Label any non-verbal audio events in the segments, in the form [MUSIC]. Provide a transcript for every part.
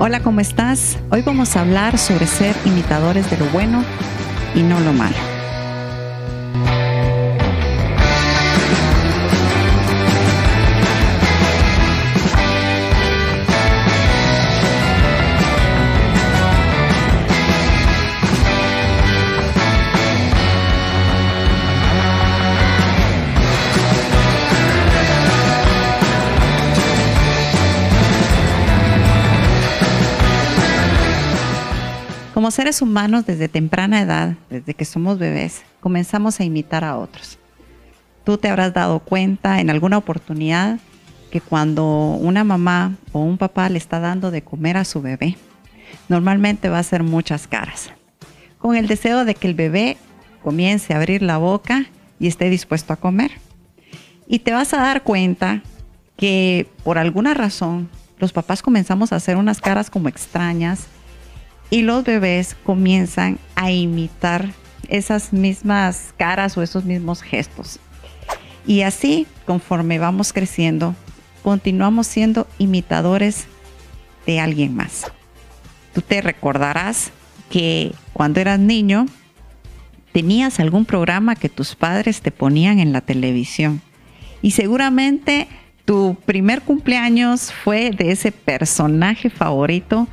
Hola, ¿cómo estás? Hoy vamos a hablar sobre ser imitadores de lo bueno y no lo malo. Como seres humanos desde temprana edad, desde que somos bebés, comenzamos a imitar a otros. Tú te habrás dado cuenta en alguna oportunidad que cuando una mamá o un papá le está dando de comer a su bebé, normalmente va a hacer muchas caras, con el deseo de que el bebé comience a abrir la boca y esté dispuesto a comer. Y te vas a dar cuenta que por alguna razón los papás comenzamos a hacer unas caras como extrañas y los bebés comienzan a imitar esas mismas caras o esos mismos gestos. Y así, conforme vamos creciendo, continuamos siendo imitadores de alguien más. Tú te recordarás que cuando eras niño tenías algún programa que tus padres te ponían en la televisión y seguramente tu primer cumpleaños fue de ese personaje favorito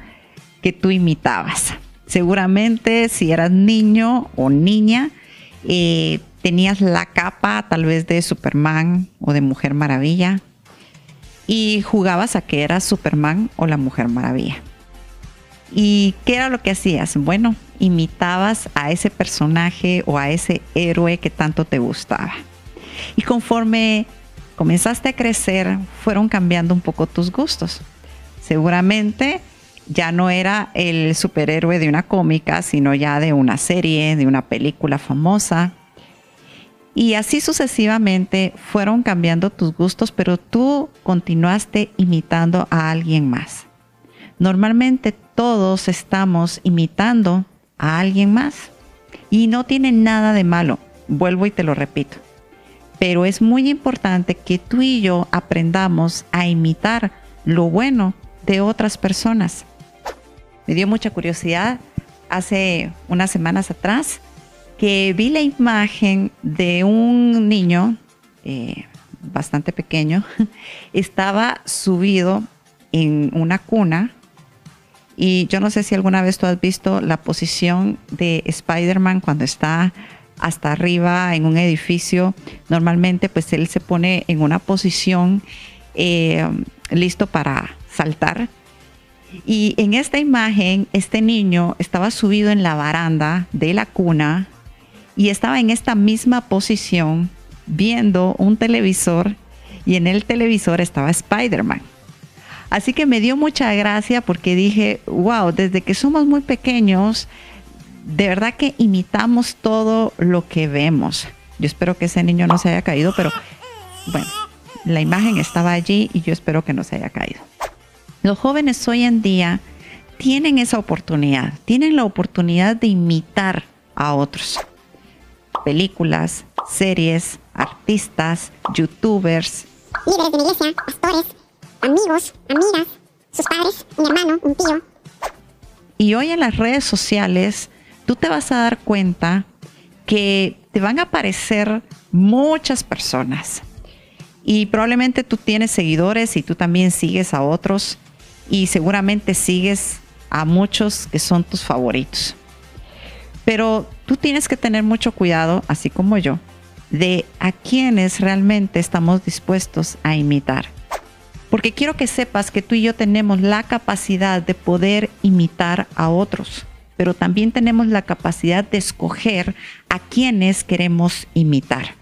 que tú imitabas. Seguramente si eras niño o niña, eh, tenías la capa tal vez de Superman o de Mujer Maravilla y jugabas a que eras Superman o la Mujer Maravilla. ¿Y qué era lo que hacías? Bueno, imitabas a ese personaje o a ese héroe que tanto te gustaba. Y conforme comenzaste a crecer, fueron cambiando un poco tus gustos. Seguramente ya no era el superhéroe de una cómica, sino ya de una serie, de una película famosa. Y así sucesivamente fueron cambiando tus gustos, pero tú continuaste imitando a alguien más. Normalmente todos estamos imitando a alguien más y no tiene nada de malo, vuelvo y te lo repito. Pero es muy importante que tú y yo aprendamos a imitar lo bueno de otras personas me dio mucha curiosidad hace unas semanas atrás que vi la imagen de un niño eh, bastante pequeño, [LAUGHS] estaba subido en una cuna y yo no sé si alguna vez tú has visto la posición de Spider-Man cuando está hasta arriba en un edificio. Normalmente pues él se pone en una posición eh, listo para saltar y en esta imagen, este niño estaba subido en la baranda de la cuna y estaba en esta misma posición viendo un televisor y en el televisor estaba Spider-Man. Así que me dio mucha gracia porque dije, wow, desde que somos muy pequeños, de verdad que imitamos todo lo que vemos. Yo espero que ese niño no se haya caído, pero bueno, la imagen estaba allí y yo espero que no se haya caído. Los jóvenes hoy en día tienen esa oportunidad, tienen la oportunidad de imitar a otros. Películas, series, artistas, youtubers. Líderes de iglesia, pastores, amigos, amigas, sus padres, un hermano, un tío. Y hoy en las redes sociales tú te vas a dar cuenta que te van a aparecer muchas personas. Y probablemente tú tienes seguidores y tú también sigues a otros y seguramente sigues a muchos que son tus favoritos. Pero tú tienes que tener mucho cuidado, así como yo, de a quienes realmente estamos dispuestos a imitar. Porque quiero que sepas que tú y yo tenemos la capacidad de poder imitar a otros, pero también tenemos la capacidad de escoger a quienes queremos imitar.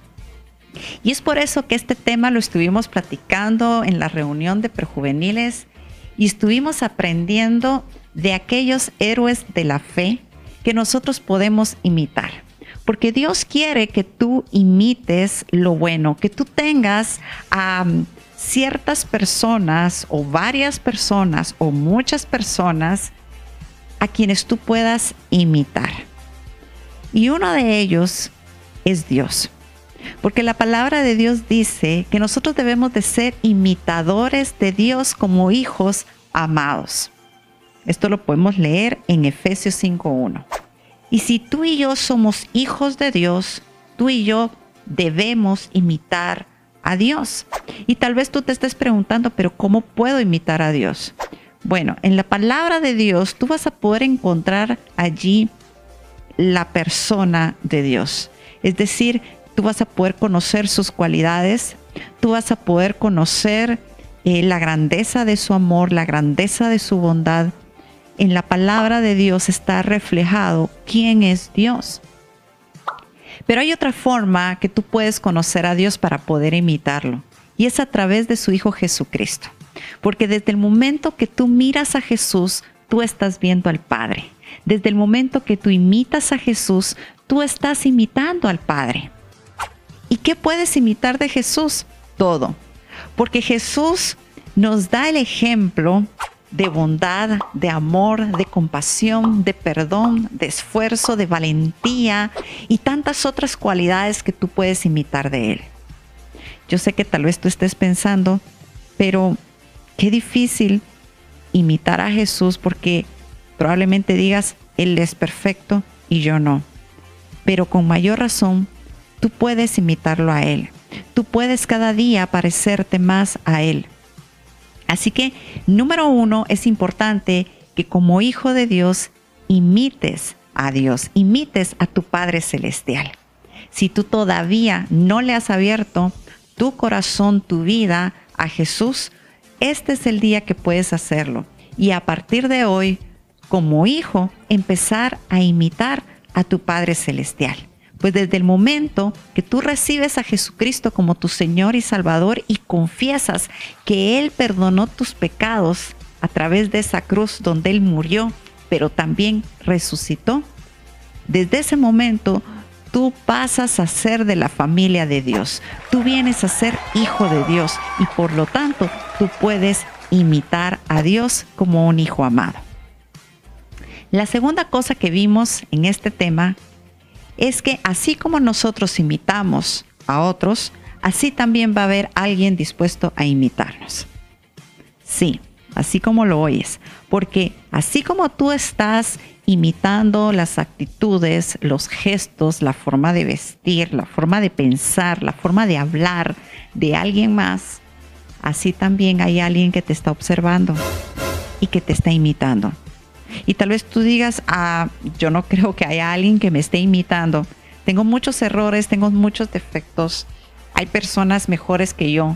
Y es por eso que este tema lo estuvimos platicando en la reunión de prejuveniles y estuvimos aprendiendo de aquellos héroes de la fe que nosotros podemos imitar. Porque Dios quiere que tú imites lo bueno, que tú tengas a ciertas personas o varias personas o muchas personas a quienes tú puedas imitar. Y uno de ellos es Dios. Porque la palabra de Dios dice que nosotros debemos de ser imitadores de Dios como hijos amados. Esto lo podemos leer en Efesios 5.1. Y si tú y yo somos hijos de Dios, tú y yo debemos imitar a Dios. Y tal vez tú te estés preguntando, pero ¿cómo puedo imitar a Dios? Bueno, en la palabra de Dios tú vas a poder encontrar allí la persona de Dios. Es decir, tú vas a poder conocer sus cualidades, tú vas a poder conocer eh, la grandeza de su amor, la grandeza de su bondad. En la palabra de Dios está reflejado quién es Dios. Pero hay otra forma que tú puedes conocer a Dios para poder imitarlo, y es a través de su Hijo Jesucristo. Porque desde el momento que tú miras a Jesús, tú estás viendo al Padre. Desde el momento que tú imitas a Jesús, tú estás imitando al Padre. ¿Y qué puedes imitar de Jesús? Todo. Porque Jesús nos da el ejemplo de bondad, de amor, de compasión, de perdón, de esfuerzo, de valentía y tantas otras cualidades que tú puedes imitar de Él. Yo sé que tal vez tú estés pensando, pero qué difícil imitar a Jesús porque probablemente digas, Él es perfecto y yo no. Pero con mayor razón, tú puedes imitarlo a Él. Tú puedes cada día parecerte más a Él. Así que, número uno, es importante que como hijo de Dios imites a Dios, imites a tu Padre Celestial. Si tú todavía no le has abierto tu corazón, tu vida a Jesús, este es el día que puedes hacerlo. Y a partir de hoy, como hijo, empezar a imitar a tu Padre Celestial. Pues desde el momento que tú recibes a Jesucristo como tu Señor y Salvador y confiesas que Él perdonó tus pecados a través de esa cruz donde Él murió, pero también resucitó, desde ese momento tú pasas a ser de la familia de Dios. Tú vienes a ser hijo de Dios y por lo tanto tú puedes imitar a Dios como un hijo amado. La segunda cosa que vimos en este tema es que así como nosotros imitamos a otros, así también va a haber alguien dispuesto a imitarnos. Sí, así como lo oyes, porque así como tú estás imitando las actitudes, los gestos, la forma de vestir, la forma de pensar, la forma de hablar de alguien más, así también hay alguien que te está observando y que te está imitando. Y tal vez tú digas, ah, yo no creo que haya alguien que me esté imitando. Tengo muchos errores, tengo muchos defectos. Hay personas mejores que yo.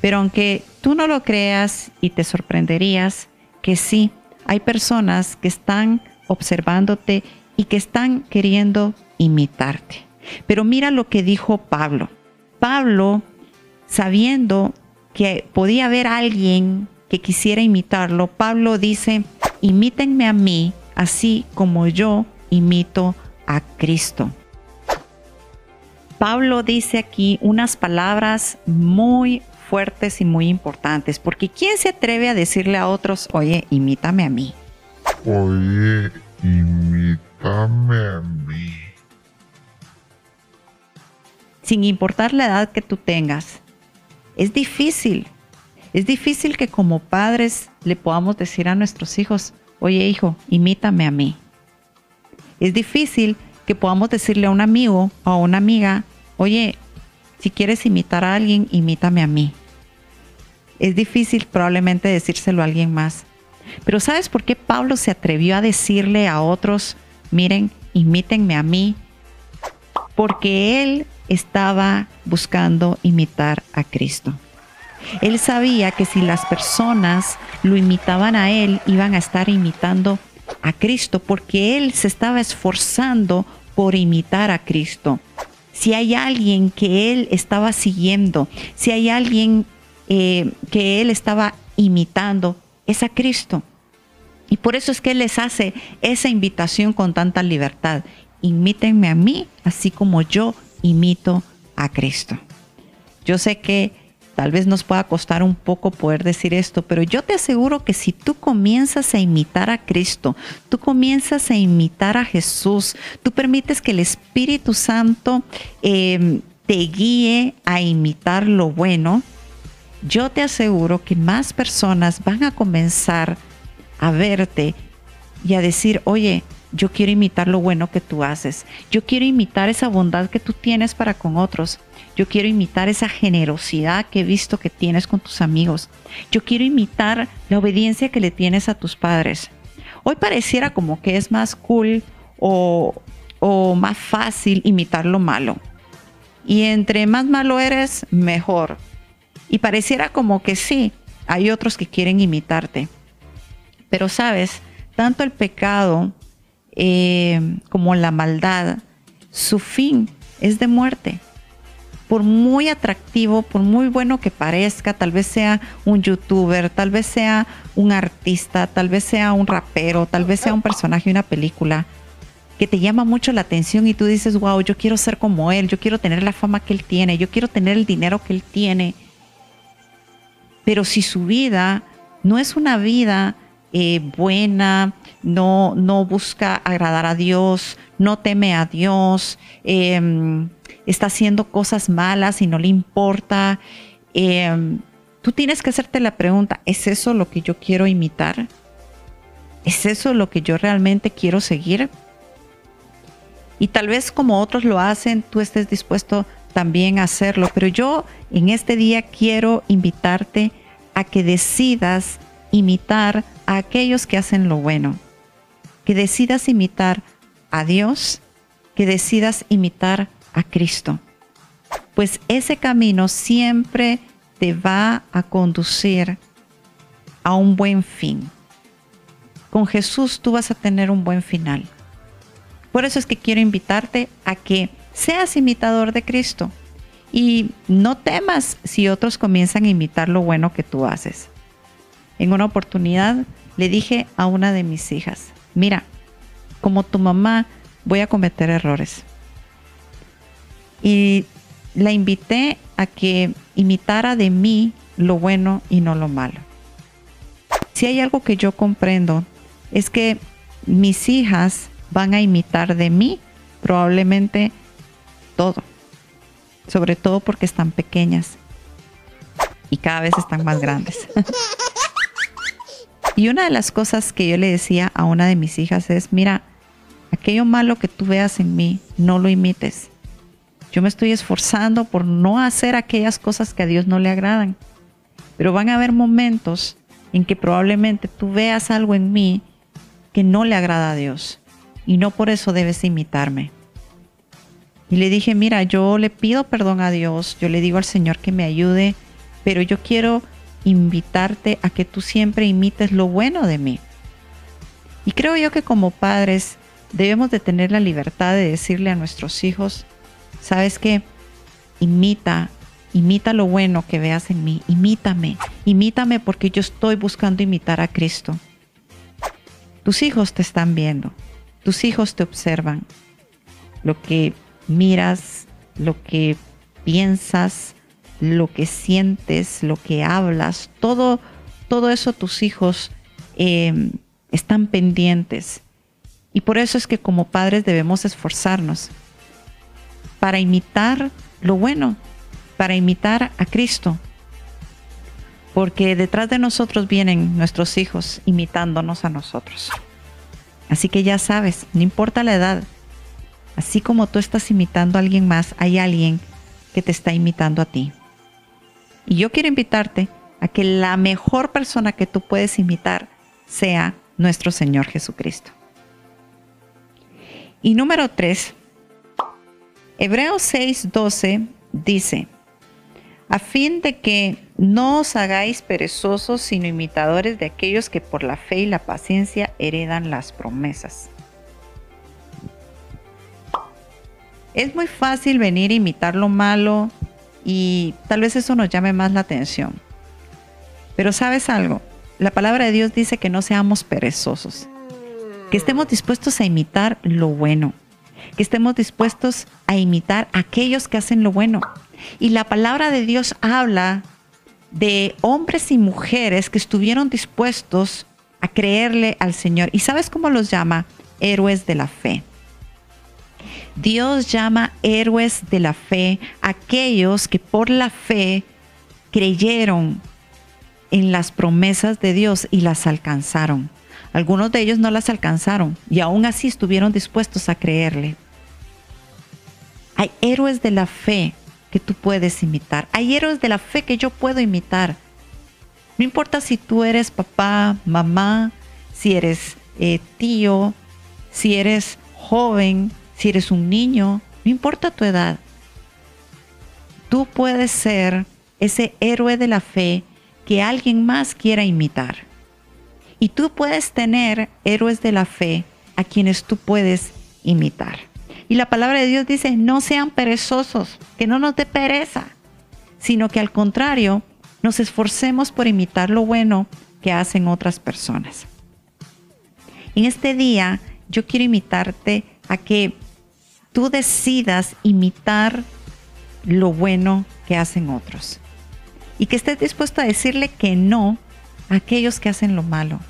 Pero aunque tú no lo creas y te sorprenderías que sí, hay personas que están observándote y que están queriendo imitarte. Pero mira lo que dijo Pablo. Pablo, sabiendo que podía haber alguien que quisiera imitarlo, Pablo dice, imítenme a mí, así como yo imito a Cristo. Pablo dice aquí unas palabras muy fuertes y muy importantes, porque ¿quién se atreve a decirle a otros, oye, imítame a mí? Oye, imítame a mí. Sin importar la edad que tú tengas, es difícil es difícil que como padres le podamos decir a nuestros hijos, oye hijo, imítame a mí. Es difícil que podamos decirle a un amigo o a una amiga, oye, si quieres imitar a alguien, imítame a mí. Es difícil probablemente decírselo a alguien más. Pero ¿sabes por qué Pablo se atrevió a decirle a otros, miren, imítenme a mí? Porque él estaba buscando imitar a Cristo. Él sabía que si las personas lo imitaban a él, iban a estar imitando a Cristo, porque él se estaba esforzando por imitar a Cristo. Si hay alguien que él estaba siguiendo, si hay alguien eh, que él estaba imitando, es a Cristo. Y por eso es que Él les hace esa invitación con tanta libertad. Imítenme a mí, así como yo imito a Cristo. Yo sé que Tal vez nos pueda costar un poco poder decir esto, pero yo te aseguro que si tú comienzas a imitar a Cristo, tú comienzas a imitar a Jesús, tú permites que el Espíritu Santo em, te guíe a imitar lo bueno, yo te aseguro que más personas van a comenzar a verte y a decir, oye, yo quiero imitar lo bueno que tú haces. Yo quiero imitar esa bondad que tú tienes para con otros. Yo quiero imitar esa generosidad que he visto que tienes con tus amigos. Yo quiero imitar la obediencia que le tienes a tus padres. Hoy pareciera como que es más cool o, o más fácil imitar lo malo. Y entre más malo eres, mejor. Y pareciera como que sí, hay otros que quieren imitarte. Pero sabes, tanto el pecado eh, como la maldad, su fin es de muerte. Por muy atractivo, por muy bueno que parezca, tal vez sea un youtuber, tal vez sea un artista, tal vez sea un rapero, tal vez sea un personaje de una película, que te llama mucho la atención y tú dices, wow, yo quiero ser como él, yo quiero tener la fama que él tiene, yo quiero tener el dinero que él tiene. Pero si su vida no es una vida eh, buena, no, no busca agradar a Dios, no teme a Dios, em, está haciendo cosas malas y no le importa. Em, tú tienes que hacerte la pregunta, ¿es eso lo que yo quiero imitar? ¿Es eso lo que yo realmente quiero seguir? Y tal vez como otros lo hacen, tú estés dispuesto también a hacerlo. Pero yo en este día quiero invitarte a que decidas imitar a aquellos que hacen lo bueno, que decidas imitar a Dios, que decidas imitar a Cristo. Pues ese camino siempre te va a conducir a un buen fin. Con Jesús tú vas a tener un buen final. Por eso es que quiero invitarte a que seas imitador de Cristo y no temas si otros comienzan a imitar lo bueno que tú haces. En una oportunidad le dije a una de mis hijas, mira, como tu mamá voy a cometer errores. Y la invité a que imitara de mí lo bueno y no lo malo. Si hay algo que yo comprendo es que mis hijas van a imitar de mí probablemente todo, sobre todo porque están pequeñas y cada vez están más grandes. [LAUGHS] Y una de las cosas que yo le decía a una de mis hijas es, mira, aquello malo que tú veas en mí, no lo imites. Yo me estoy esforzando por no hacer aquellas cosas que a Dios no le agradan. Pero van a haber momentos en que probablemente tú veas algo en mí que no le agrada a Dios. Y no por eso debes imitarme. Y le dije, mira, yo le pido perdón a Dios, yo le digo al Señor que me ayude, pero yo quiero invitarte a que tú siempre imites lo bueno de mí. Y creo yo que como padres debemos de tener la libertad de decirle a nuestros hijos, sabes qué, imita, imita lo bueno que veas en mí, imítame, imítame porque yo estoy buscando imitar a Cristo. Tus hijos te están viendo, tus hijos te observan, lo que miras, lo que piensas, lo que sientes, lo que hablas, todo, todo eso tus hijos em, están pendientes. Y por eso es que como padres debemos esforzarnos para imitar lo bueno, para imitar a Cristo. Porque detrás de nosotros vienen nuestros hijos imitándonos a nosotros. Así que ya sabes, no importa la edad, así como tú estás imitando a alguien más, hay alguien que te está imitando a ti. Y yo quiero invitarte a que la mejor persona que tú puedes imitar sea nuestro Señor Jesucristo. Y número 3, Hebreos 6:12 dice, a fin de que no os hagáis perezosos, sino imitadores de aquellos que por la fe y la paciencia heredan las promesas. Es muy fácil venir a imitar lo malo, y tal vez eso nos llame más la atención. Pero sabes algo, la palabra de Dios dice que no seamos perezosos, que estemos dispuestos a imitar lo bueno, que estemos dispuestos a imitar a aquellos que hacen lo bueno. Y la palabra de Dios habla de hombres y mujeres que estuvieron dispuestos a creerle al Señor. ¿Y sabes cómo los llama? Héroes de la fe. Dios llama héroes de la fe aquellos que por la fe creyeron en las promesas de Dios y las alcanzaron. Algunos de ellos no las alcanzaron y aún así estuvieron dispuestos a creerle. Hay héroes de la fe que tú puedes imitar. Hay héroes de la fe que yo puedo imitar. No importa si tú eres papá, mamá, si eres eh, tío, si eres joven, si eres un niño, no importa tu edad. Tú puedes ser ese héroe de la fe que alguien más quiera imitar. Y tú puedes tener héroes de la fe a quienes tú puedes imitar. Y la palabra de Dios dice, no sean perezosos, que no nos dé pereza, sino que al contrario, nos esforcemos por imitar lo bueno que hacen otras personas. En este día yo quiero invitarte a que tú decidas imitar lo bueno que hacen otros. Y que estés dispuesto a decirle que no a aquellos que hacen lo malo.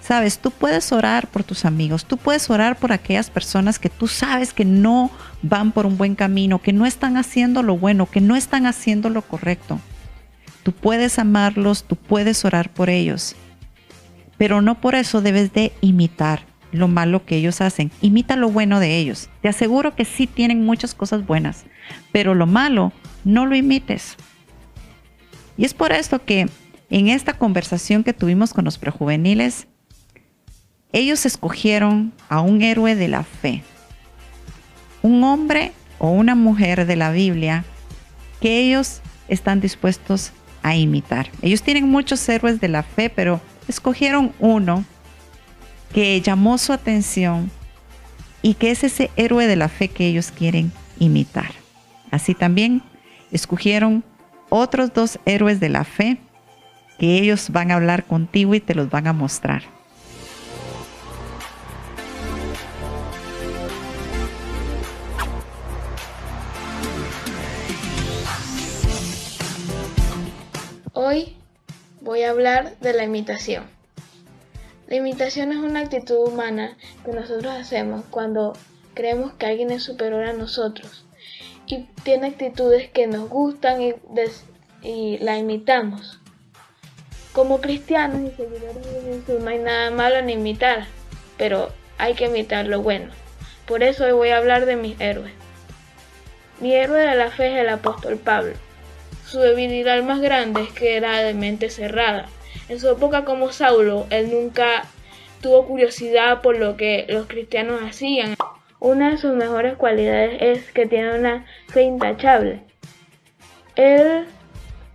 Sabes, tú puedes orar por tus amigos, tú puedes orar por aquellas personas que tú sabes que no van por un buen camino, que no están haciendo lo bueno, que no están haciendo lo correcto. Tú puedes amarlos, tú puedes orar por ellos, pero no por eso debes de imitar lo malo que ellos hacen. Imita lo bueno de ellos. Te aseguro que sí tienen muchas cosas buenas, pero lo malo no lo imites. Y es por esto que en esta conversación que tuvimos con los prejuveniles, ellos escogieron a un héroe de la fe, un hombre o una mujer de la Biblia que ellos están dispuestos a imitar. Ellos tienen muchos héroes de la fe, pero escogieron uno que llamó su atención y que es ese héroe de la fe que ellos quieren imitar. Así también escogieron otros dos héroes de la fe que ellos van a hablar contigo y te los van a mostrar. Hoy voy a hablar de la imitación. La imitación es una actitud humana que nosotros hacemos cuando creemos que alguien es superior a nosotros y tiene actitudes que nos gustan y, la imitamos. Como cristianos y seguidores de Jesús no hay nada malo en imitar, pero hay que imitar lo bueno. Por eso hoy voy a hablar de mis héroes. Mi héroe de la fe es el apóstol Pablo. Su debilidad más grande es que era de mente cerrada. En su época como Saulo, él nunca tuvo curiosidad por lo que los cristianos hacían. Una de sus mejores cualidades es que tiene una fe intachable. Él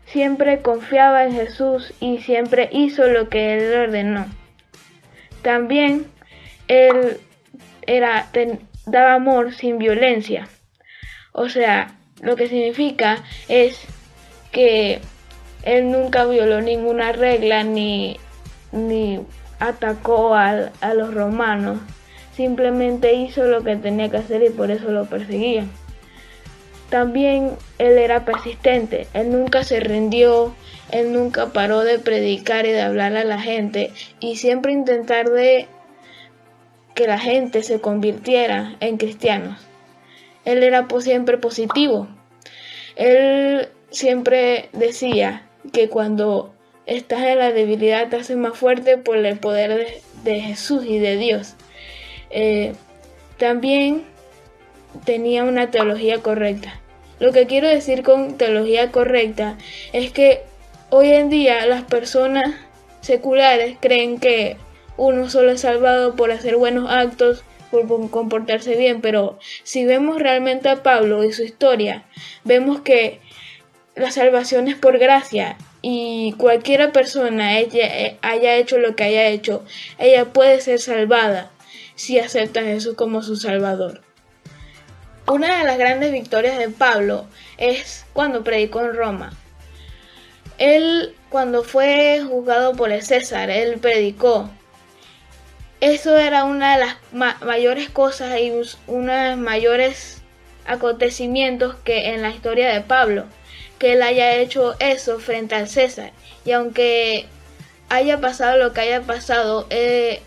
siempre confiaba en Jesús y siempre hizo lo que él ordenó. También él era, daba amor sin violencia. O sea, lo que significa es que él nunca violó ninguna regla ni, ni atacó a, a los romanos. Simplemente hizo lo que tenía que hacer y por eso lo perseguían. También él era persistente, él nunca se rindió, él nunca paró de predicar y de hablar a la gente y siempre intentar de que la gente se convirtiera en cristianos. Él era siempre positivo. Él siempre decía que cuando estás en la debilidad te haces más fuerte por el poder de, Jesús y de Dios. Eh, también tenía una teología correcta. Lo que quiero decir con teología correcta es que hoy en día las personas seculares creen que uno solo es salvado por hacer buenos actos, por comportarse bien, pero si vemos realmente a Pablo y su historia, vemos que la salvación es por gracia y cualquiera persona ella, haya hecho lo que haya hecho, ella puede ser salvada si acepta a Jesús como su Salvador. Una de las grandes victorias de Pablo es cuando predicó en Roma. Él, cuando fue juzgado por el César, él predicó. Eso era una de las mayores cosas y uno de los mayores acontecimientos que en la historia de Pablo que él haya hecho eso frente al César. Y aunque haya pasado lo que haya pasado, eh,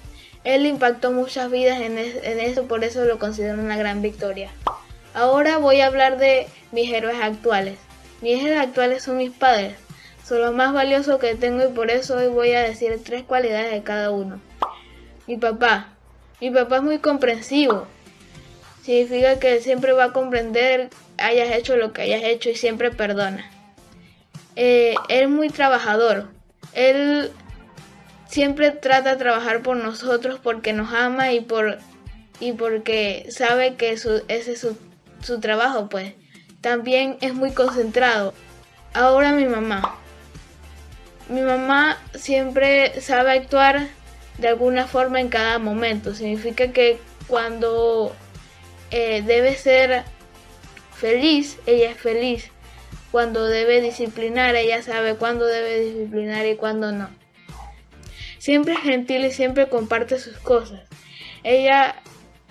él impactó muchas vidas en, eso, por eso lo considero una gran victoria. Ahora voy a hablar de mis héroes actuales. Mis héroes actuales son mis padres. Son los más valiosos que tengo y por eso hoy voy a decir tres cualidades de cada uno. Mi papá. Mi papá es muy comprensivo. Significa que siempre va a comprender hayas hecho lo que hayas hecho y siempre perdona. Eh, él es muy trabajador. Él siempre trata de trabajar por nosotros porque nos ama y por y porque sabe que ese es su, su trabajo, pues. También es muy concentrado. Ahora mi mamá. Mi mamá siempre sabe actuar de alguna forma en cada momento. Significa que cuando eh, debe ser feliz, ella es feliz. Cuando debe disciplinar, ella sabe cuándo debe disciplinar y cuándo no. Siempre es gentil y siempre comparte sus cosas. Ella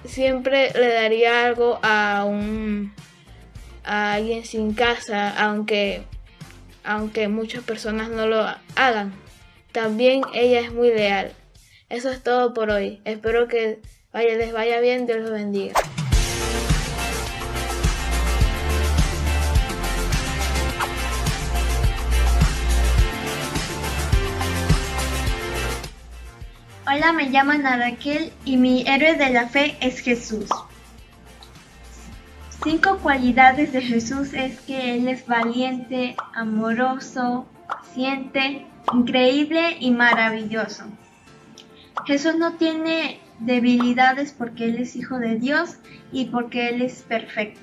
siempre le daría algo a un a alguien sin casa, aunque aunque muchas personas no lo hagan. También ella es muy leal. Eso es todo por hoy. Espero que vaya, les vaya bien. Dios los bendiga. Hola, me llamo Raquel y mi héroe de la fe es Jesús. Cinco cualidades de Jesús es que Él es valiente, amoroso, paciente, increíble y maravilloso. Jesús no tiene debilidades porque Él es hijo de Dios y porque Él es perfecto.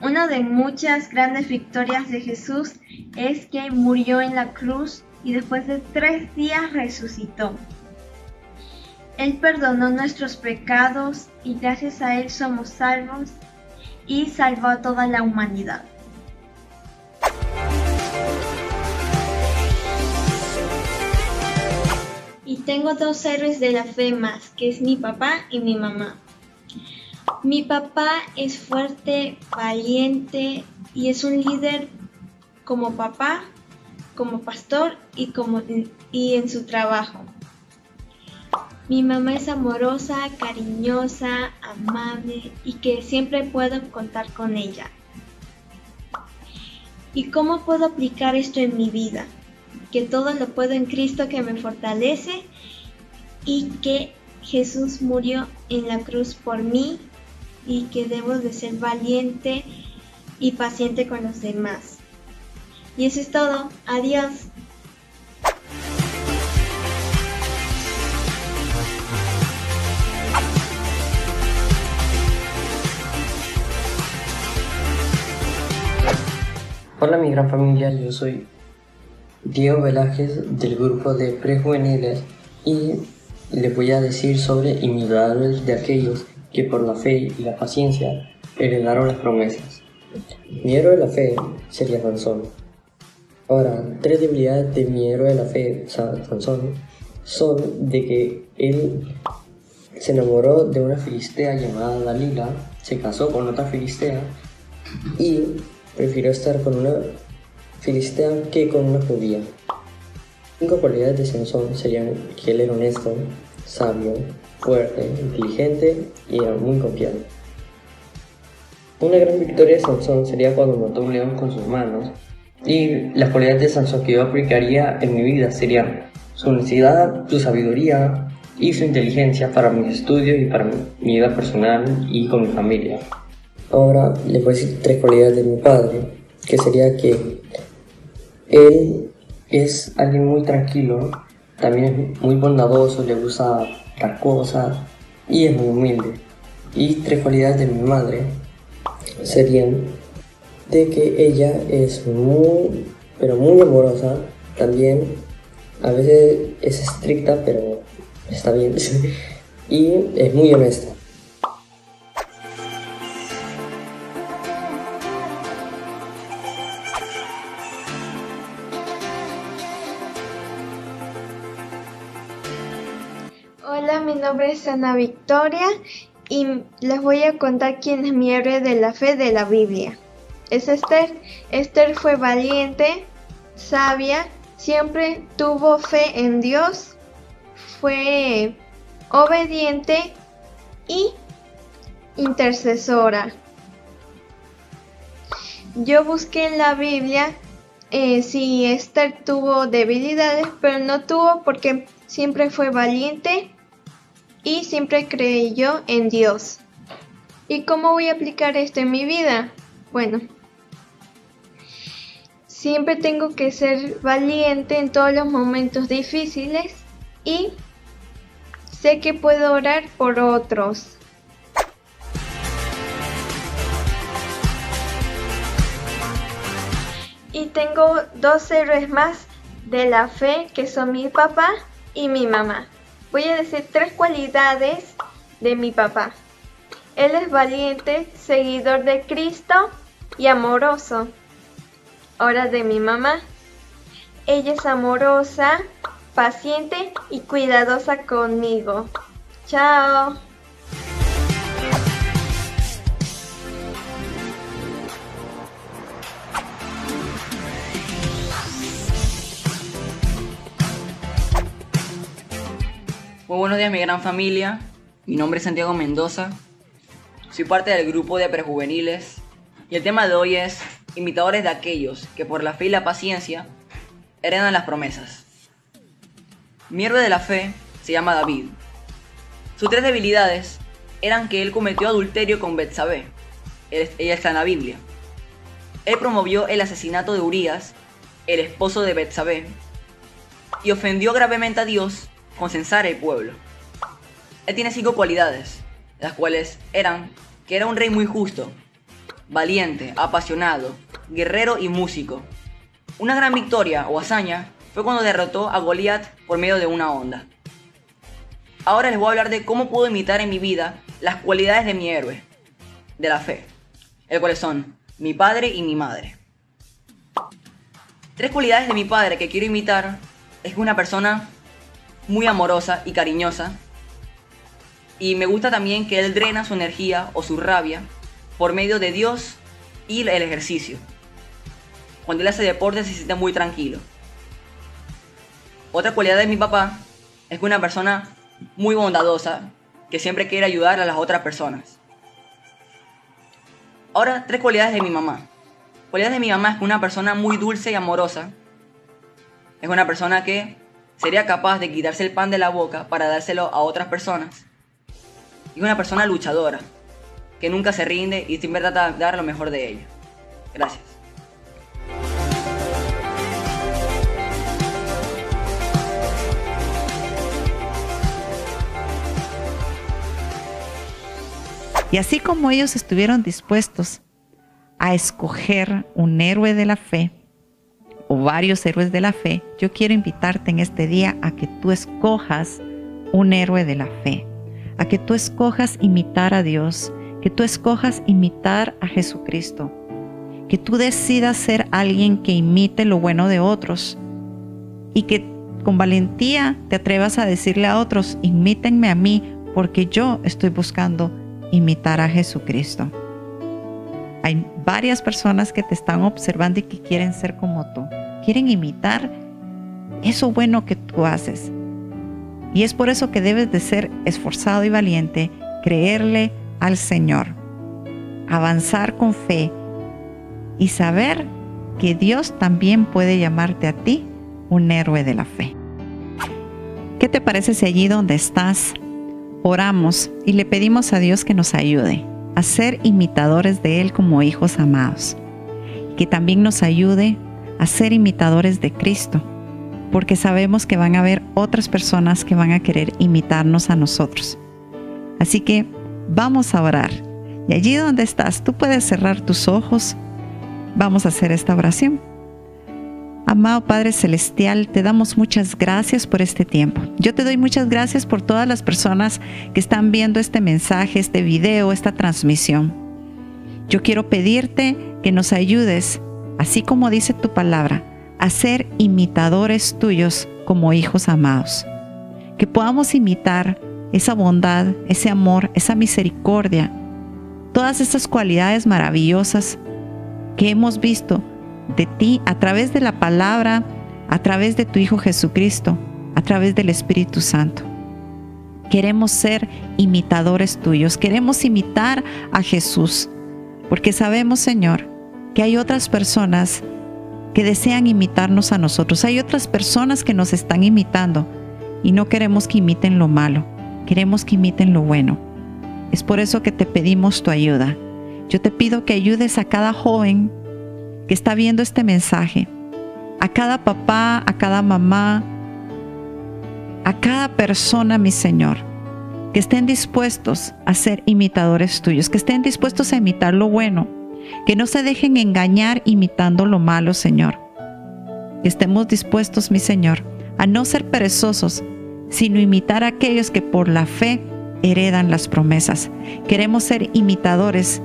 Una de muchas grandes victorias de Jesús es que murió en la cruz y después de tres días resucitó. Él perdonó nuestros pecados y gracias a Él somos salvos y salvó a toda la humanidad. Y tengo dos héroes de la fe más, que es mi papá y mi mamá. Mi papá es fuerte, valiente y es un líder como papá, como pastor y, como, y en su trabajo. Mi mamá es amorosa, cariñosa, amable y que siempre puedo contar con ella. ¿Y cómo puedo aplicar esto en mi vida? Que todo lo puedo en Cristo que me fortalece y que Jesús murió en la cruz por mí y que debo de ser valiente y paciente con los demás. Y eso es todo. Adiós. Hola mi gran familia, yo soy Diego Velázquez del grupo de prejuveniles y les voy a decir sobre imitadores de aquellos que por la fe y la paciencia heredaron las promesas. Mi héroe de la fe sería Sansón. Ahora, tres debilidades de mi héroe de la fe, Sansón, son de que él se enamoró de una filistea llamada Dalila, se casó con otra filistea y prefirió estar con una filistea que con una judía. Cinco cualidades de Sansón serían que él era honesto, sabio, fuerte, inteligente y era muy confiado. Una gran victoria de Sansón sería cuando mató un león con sus manos y las cualidades de Sansón que yo aplicaría en mi vida serían su honestidad, su sabiduría y su inteligencia para mis estudios y para mi vida personal y con mi familia. Ahora les voy a decir tres cualidades de mi padre, que sería que él es alguien muy tranquilo, también es muy bondadoso, le gusta dar cosas y es muy humilde. Y tres cualidades de mi madre serían de que ella es muy, pero muy amorosa, también a veces es estricta, pero está bien, [LAUGHS] y es muy honesta. Ana Victoria y les voy a contar quién es mi héroe de la fe de la Biblia. Es Esther. Esther fue valiente, sabia, siempre tuvo fe en Dios, fue obediente y intercesora. Yo busqué en la Biblia eh, si Esther tuvo debilidades, pero no tuvo porque siempre fue valiente, y siempre creyó en Dios. ¿Y cómo voy a aplicar esto en mi vida? Bueno, siempre tengo que ser valiente en todos los momentos difíciles y sé que puedo orar por otros. Y tengo dos héroes más de la fe que son mi papá y mi mamá. Voy a decir tres cualidades de mi papá. Él es valiente, seguidor de Cristo y amoroso. Ahora de mi mamá. Ella es amorosa, paciente y cuidadosa conmigo. Chao. Muy buenos días mi gran familia, mi nombre es Santiago Mendoza, soy parte del grupo de prejuveniles y el tema de hoy es imitadores de aquellos que por la fe y la paciencia heredan las promesas. Mi héroe de la fe se llama David. Sus tres debilidades eran que él cometió adulterio con Betsabé, ella está en la Biblia. Él promovió el asesinato de Urias, el esposo de Betsabé, y ofendió gravemente a Dios con censar el pueblo. Él tiene cinco cualidades, las cuales eran que era un rey muy justo, valiente, apasionado, guerrero y músico. Una gran victoria o hazaña fue cuando derrotó a Goliat por medio de una onda. Ahora les voy a hablar de cómo puedo imitar en mi vida las cualidades de mi héroe, de la fe, el cuales son mi padre y mi madre. Tres cualidades de mi padre que quiero imitar es que una persona muy amorosa y cariñosa. Y me gusta también que él drena su energía o su rabia por medio de Dios y el ejercicio. Cuando él hace deporte se siente muy tranquilo. Otra cualidad de mi papá es que una persona muy bondadosa que siempre quiere ayudar a las otras personas. Ahora, tres cualidades de mi mamá. Cualidades de mi mamá es que una persona muy dulce y amorosa. Es una persona que sería capaz de quitarse el pan de la boca para dárselo a otras personas. Y una persona luchadora, que nunca se rinde y siempre trata de dar lo mejor de ella. Gracias. Y así como ellos estuvieron dispuestos a escoger un héroe de la fe, o varios héroes de la fe, yo quiero invitarte en este día a que tú escojas un héroe de la fe, a que tú escojas imitar a Dios, que tú escojas imitar a Jesucristo, que tú decidas ser alguien que imite lo bueno de otros y que con valentía te atrevas a decirle a otros, imítenme a mí porque yo estoy buscando imitar a Jesucristo. Hay varias personas que te están observando y que quieren ser como tú quieren imitar eso bueno que tú haces. Y es por eso que debes de ser esforzado y valiente, creerle al Señor, avanzar con fe y saber que Dios también puede llamarte a ti un héroe de la fe. ¿Qué te parece si allí donde estás oramos y le pedimos a Dios que nos ayude a ser imitadores de Él como hijos amados? Que también nos ayude a ser imitadores de Cristo, porque sabemos que van a haber otras personas que van a querer imitarnos a nosotros. Así que vamos a orar. Y allí donde estás, tú puedes cerrar tus ojos. Vamos a hacer esta oración. Amado Padre Celestial, te damos muchas gracias por este tiempo. Yo te doy muchas gracias por todas las personas que están viendo este mensaje, este video, esta transmisión. Yo quiero pedirte que nos ayudes así como dice tu palabra, a ser imitadores tuyos como hijos amados. Que podamos imitar esa bondad, ese amor, esa misericordia, todas esas cualidades maravillosas que hemos visto de ti a través de la palabra, a través de tu Hijo Jesucristo, a través del Espíritu Santo. Queremos ser imitadores tuyos, queremos imitar a Jesús, porque sabemos, Señor, que hay otras personas que desean imitarnos a nosotros. Hay otras personas que nos están imitando y no queremos que imiten lo malo. queremos que imiten lo bueno. Es por eso que te pedimos tu ayuda. Yo te pido que ayudes a cada joven que está viendo este mensaje, a cada papá, a cada mamá, a cada persona, mi Señor, que estén dispuestos a ser imitadores tuyos, que estén dispuestos a imitar lo bueno, que no se dejen engañar imitando lo malo, Señor. Que estemos dispuestos, mi Señor, a no ser perezosos, sino imitar a aquellos que por la fe heredan las promesas. Queremos ser imitadores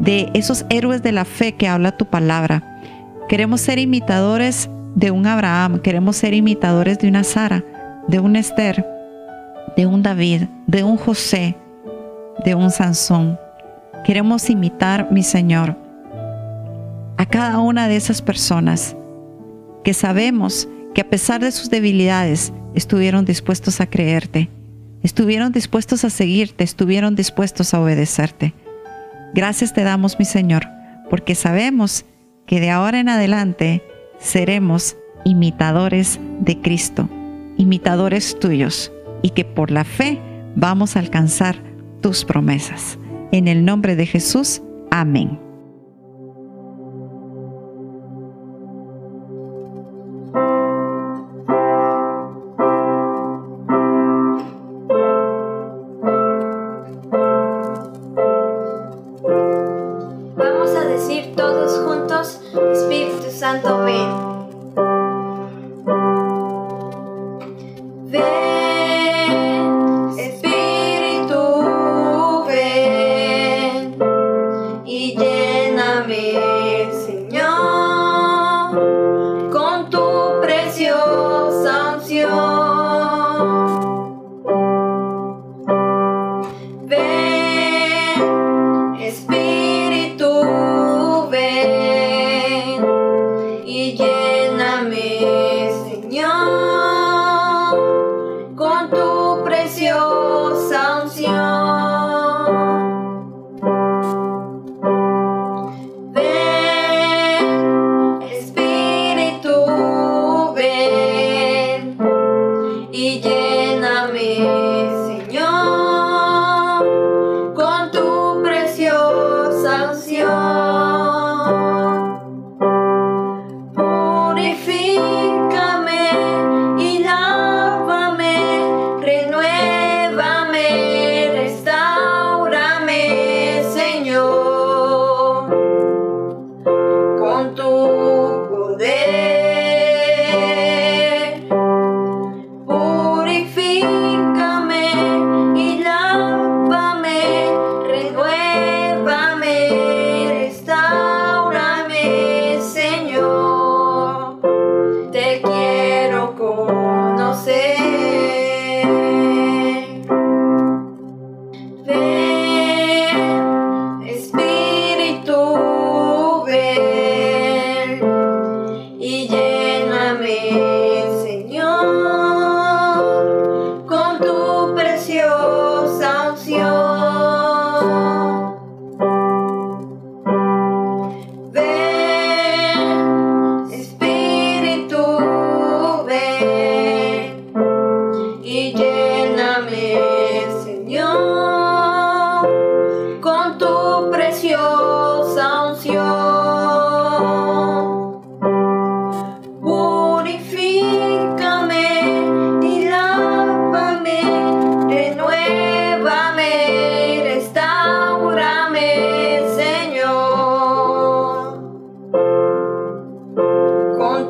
de esos héroes de la fe que habla tu palabra. Queremos ser imitadores de un Abraham, queremos ser imitadores de una Sara, de un Esther, de un David, de un José, de un Sansón. Queremos imitar, mi Señor, a cada una de esas personas que sabemos que a pesar de sus debilidades estuvieron dispuestos a creerte, estuvieron dispuestos a seguirte, estuvieron dispuestos a obedecerte. Gracias te damos, mi Señor, porque sabemos que de ahora en adelante seremos imitadores de Cristo, imitadores tuyos, y que por la fe vamos a alcanzar tus promesas. En el nombre de Jesús, amén.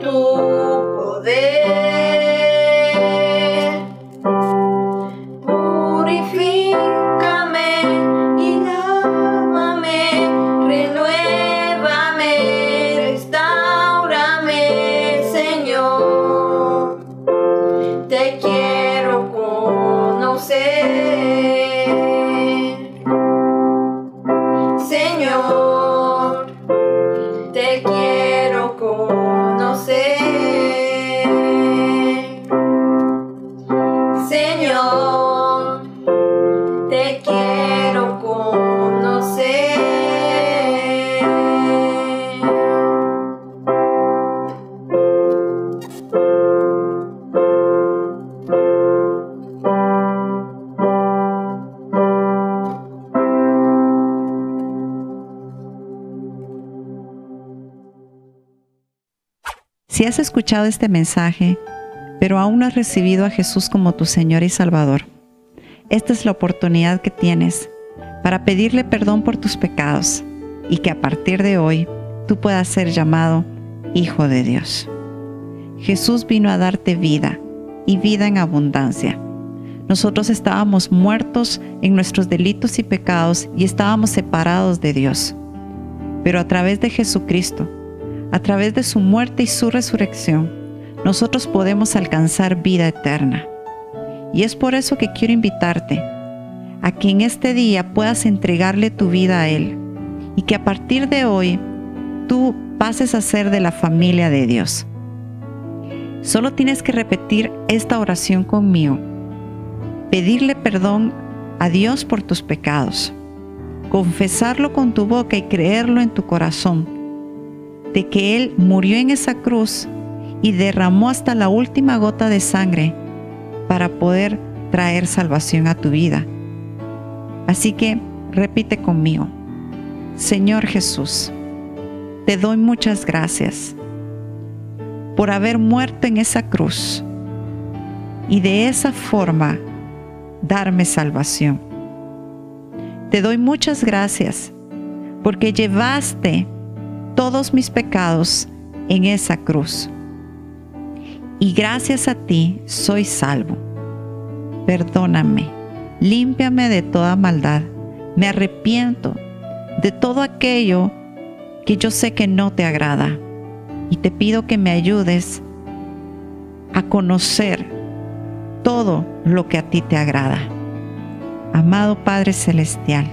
Tu Si has escuchado este mensaje, pero aún no has recibido a Jesús como tu Señor y Salvador, esta es la oportunidad que tienes para pedirle perdón por tus pecados y que a partir de hoy tú puedas ser llamado Hijo de Dios. Jesús vino a darte vida y vida en abundancia. Nosotros estábamos muertos en nuestros delitos y pecados y estábamos separados de Dios. Pero a través de Jesucristo, a través de su muerte y su resurrección, nosotros podemos alcanzar vida eterna. Y es por eso que quiero invitarte a que en este día puedas entregarle tu vida a Él y que a partir de hoy tú pases a ser de la familia de Dios. Solo tienes que repetir esta oración conmigo. Pedirle perdón a Dios por tus pecados. Confesarlo con tu boca y creerlo en tu corazón. De que Él murió en esa cruz y derramó hasta la última gota de sangre para poder traer salvación a tu vida. Así que repite conmigo. Señor Jesús, te doy muchas gracias por haber muerto en esa cruz y de esa forma darme salvación. Te doy muchas gracias porque llevaste todos mis pecados en esa cruz. Y gracias a ti soy salvo. Perdóname, límpiame de toda maldad. Me arrepiento de todo aquello que yo sé que no te agrada y te pido que me ayudes a conocer todo lo que a ti te agrada. Amado Padre Celestial,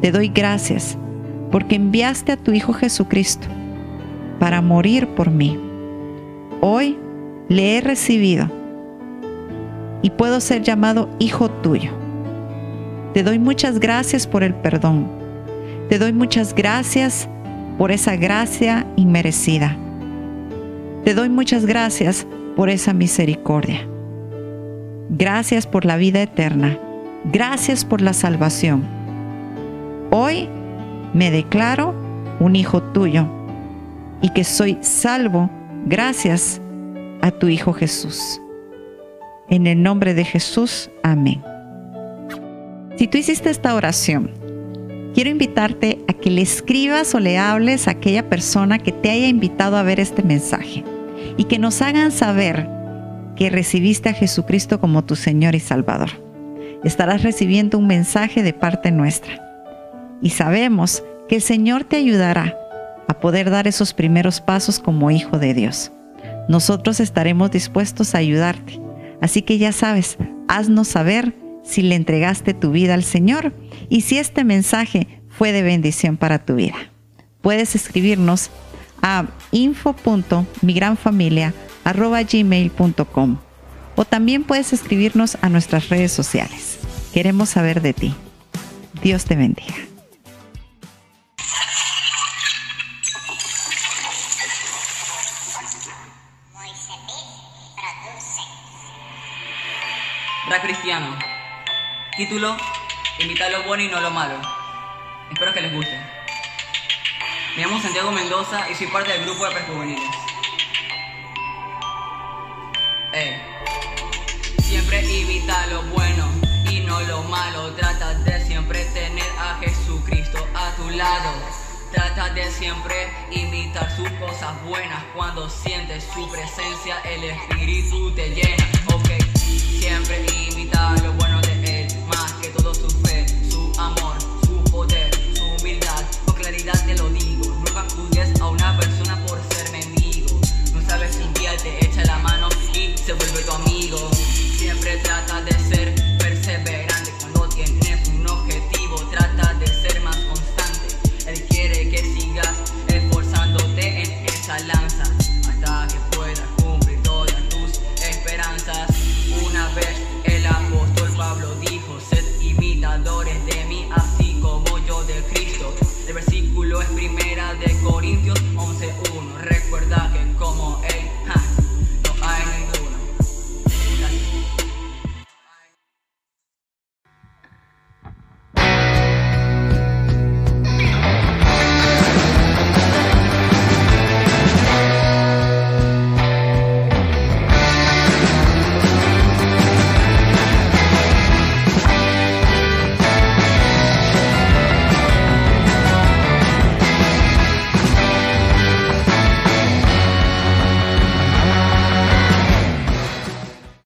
te doy gracias porque enviaste a tu Hijo Jesucristo para morir por mí. Hoy le he recibido y puedo ser llamado Hijo tuyo. Te doy muchas gracias por el perdón. Te doy muchas gracias por esa gracia inmerecida. Te doy muchas gracias por esa misericordia. Gracias por la vida eterna. Gracias por la salvación. Hoy me declaro un hijo tuyo y que soy salvo gracias a tu Hijo Jesús. En el nombre de Jesús, amén. Si tú hiciste esta oración quiero invitarte a que le escribas o le hables a aquella persona que te haya invitado a ver este mensaje y que nos hagan saber que recibiste a Jesucristo como tu Señor y Salvador. Estarás recibiendo un mensaje de parte nuestra. Y sabemos que el Señor te ayudará a poder dar esos primeros pasos como hijo de Dios. Nosotros estaremos dispuestos a ayudarte. Así que ya sabes, haznos saber si le entregaste tu vida al Señor y si este mensaje fue de bendición para tu vida. Puedes escribirnos a info.migranfamilia.gmail.com o también puedes escribirnos a nuestras redes sociales. Queremos saber de ti. Dios te bendiga. Ra Cristiano. Título, Imita lo bueno y no lo malo. Espero que les guste. Me llamo Santiago Mendoza y soy parte del grupo de prejuveniles. Eh. Siempre imita lo bueno y no lo malo. Trata de siempre tener a Jesucristo a tu lado. Trata de siempre imitar sus cosas buenas. Cuando sientes su presencia, el Espíritu te llena.